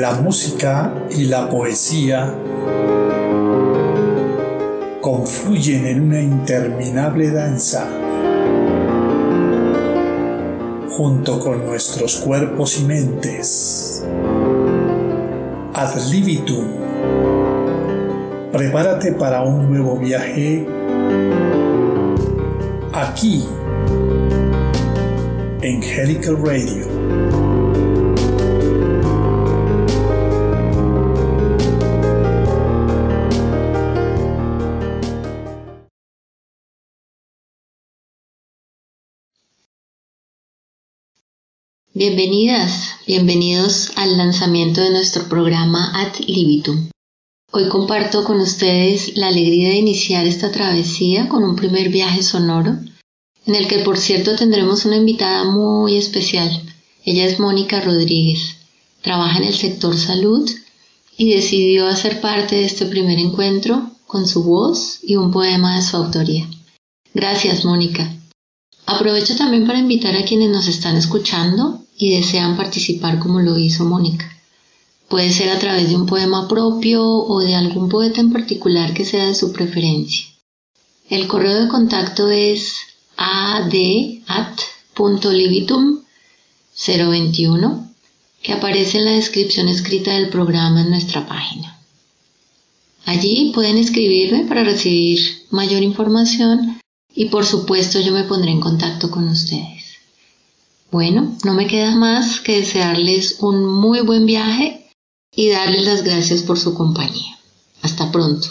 la música y la poesía confluyen en una interminable danza junto con nuestros cuerpos y mentes. Ad libitum. Prepárate para un nuevo viaje aquí en Helical Radio. Bienvenidas, bienvenidos al lanzamiento de nuestro programa Ad Libitum. Hoy comparto con ustedes la alegría de iniciar esta travesía con un primer viaje sonoro, en el que por cierto tendremos una invitada muy especial. Ella es Mónica Rodríguez, trabaja en el sector salud y decidió hacer parte de este primer encuentro con su voz y un poema de su autoría. Gracias, Mónica. Aprovecho también para invitar a quienes nos están escuchando y desean participar como lo hizo Mónica. Puede ser a través de un poema propio o de algún poeta en particular que sea de su preferencia. El correo de contacto es ad.libitum021 que aparece en la descripción escrita del programa en nuestra página. Allí pueden escribirme para recibir mayor información y por supuesto yo me pondré en contacto con ustedes. Bueno, no me queda más que desearles un muy buen viaje y darles las gracias por su compañía. Hasta pronto.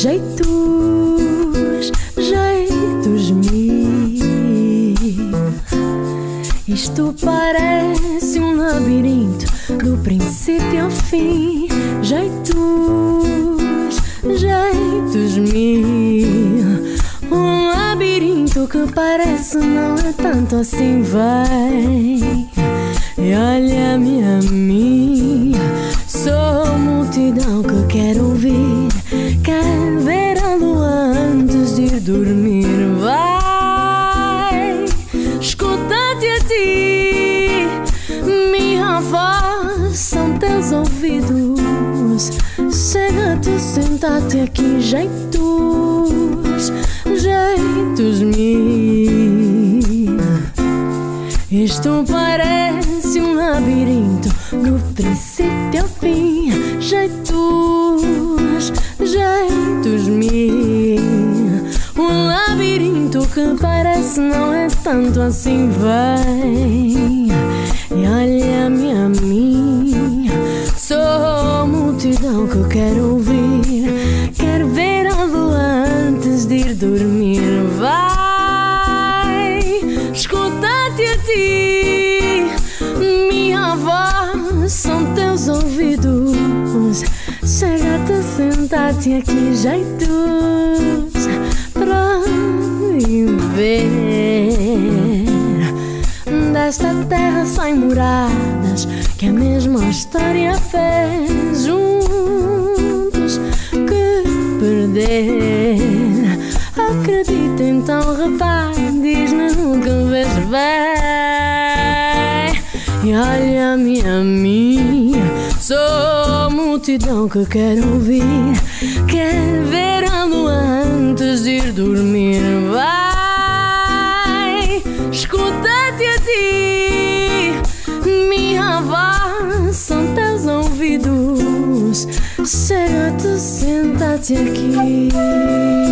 Jeitos, jeitos mil. Isto parece um labirinto do princípio ao fim. Jeitos, jeitos mil. Um labirinto que parece não é tanto assim, vai. E olha-me a mim, sou multidão que quero ouvir, quer ver a lua antes de ir dormir. Vai, escuta-te a ti, minha voz são teus ouvidos. Chega-te, senta-te aqui, jeitos, jeitos mil. Isto parece um labirinto do princípio ao fim. Jeitos, que parece não é tanto assim. Vem e olha-me a mim. Sou multidão que quero ouvir. Quero ver a lua antes de ir dormir. Vai, escuta-te a ti. Minha voz são teus ouvidos. Chega-te, senta-te aqui, jeitos pra viver. Desta terra sem moradas, que a mesma história fez juntos que perder. Acredita então, repare, diz-me o que vês bem. E olha-me a mim, sou multidão que quero ouvir, quer ver ir dormir. Vai, escuta-te a ti, minha voz são teus ouvidos. Chega-te, senta-te aqui.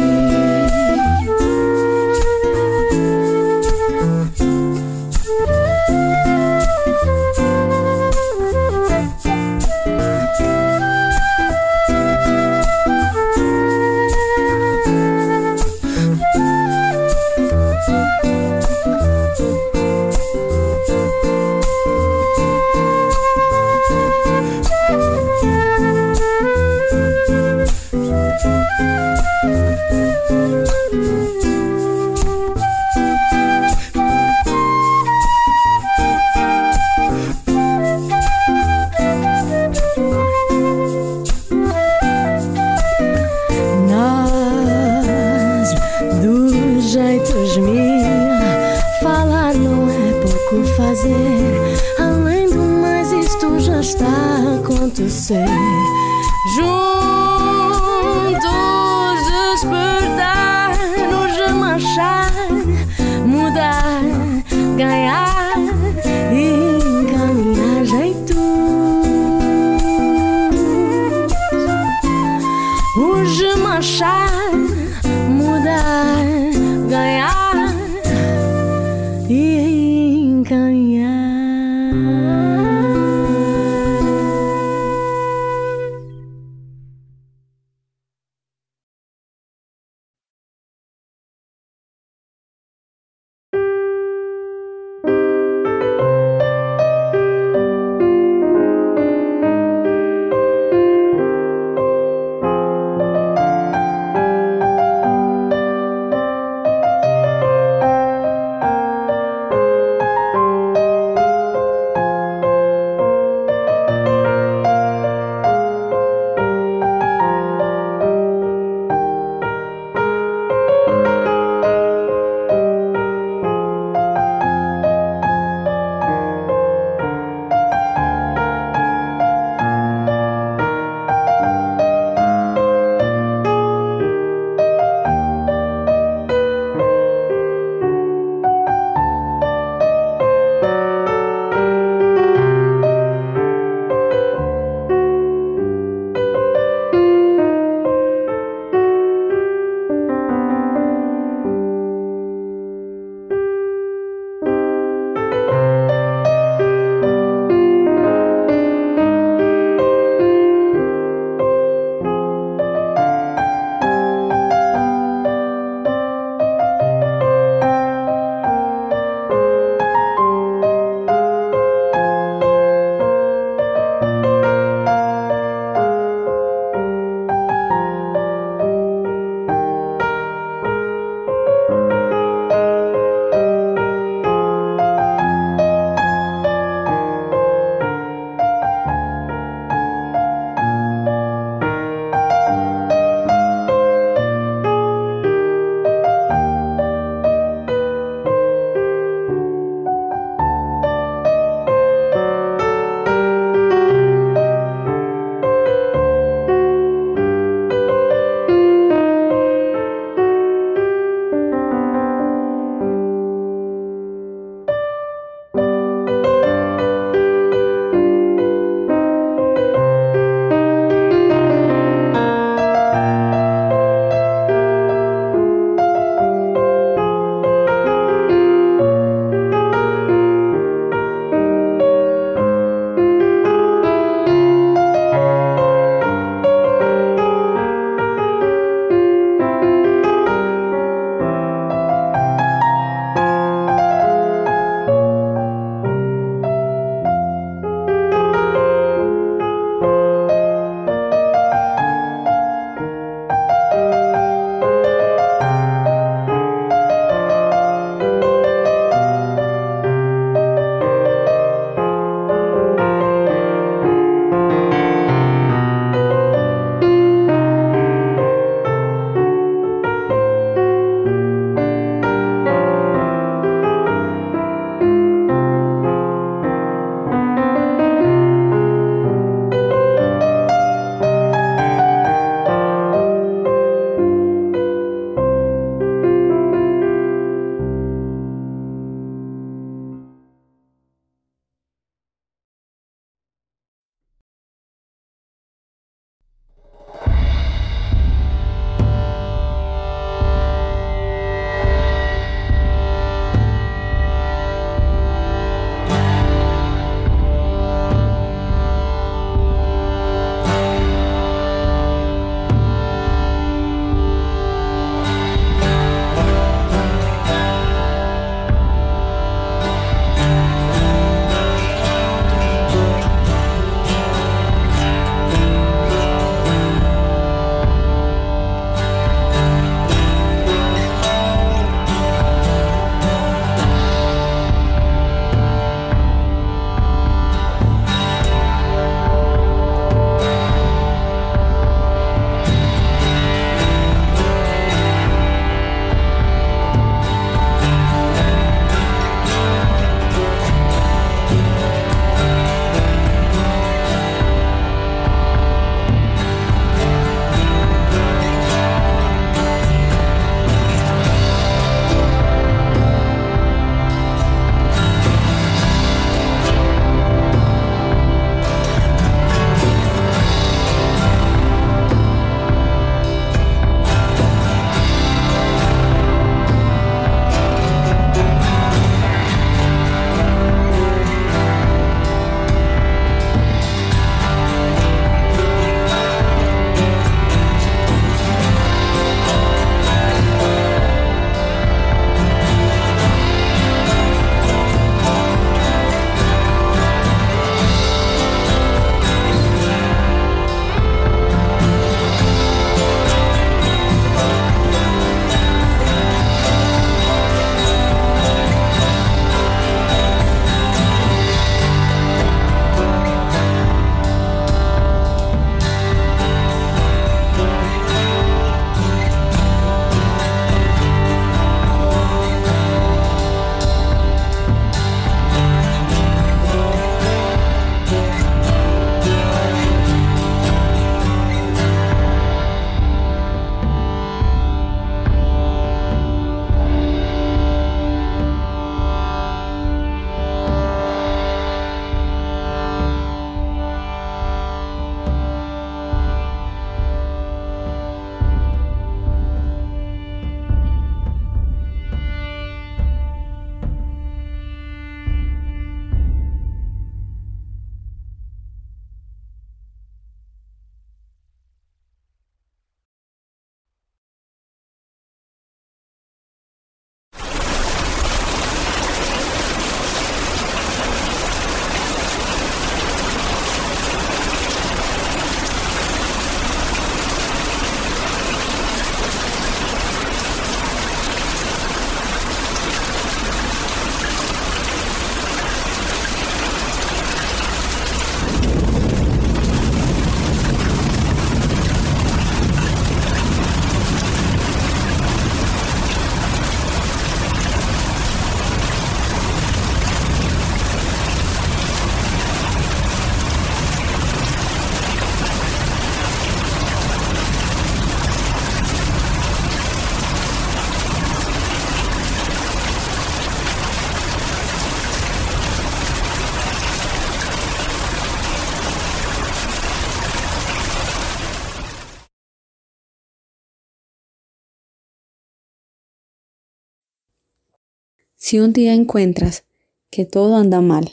Si un día encuentras que todo anda mal,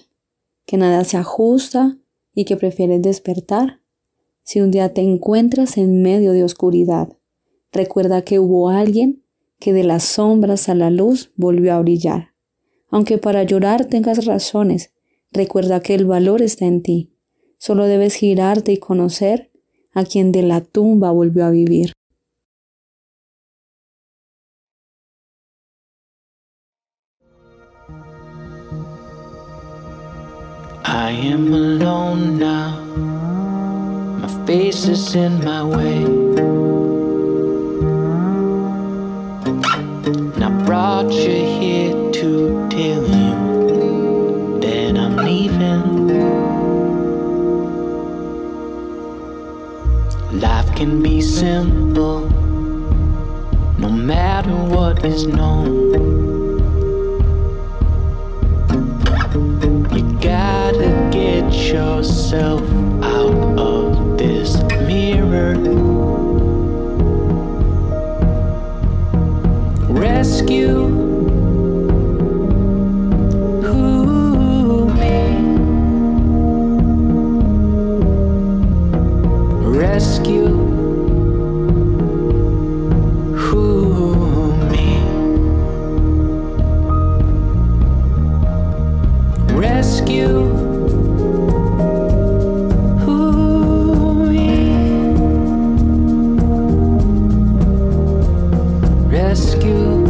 que nada se ajusta y que prefieres despertar, si un día te encuentras en medio de oscuridad, recuerda que hubo alguien que de las sombras a la luz volvió a brillar. Aunque para llorar tengas razones, recuerda que el valor está en ti. Solo debes girarte y conocer a quien de la tumba volvió a vivir. I am alone now. My face is in my way. And I brought you here to tell you that I'm leaving. Life can be simple, no matter what is known. Yourself out of this mirror. Rescue. rescue.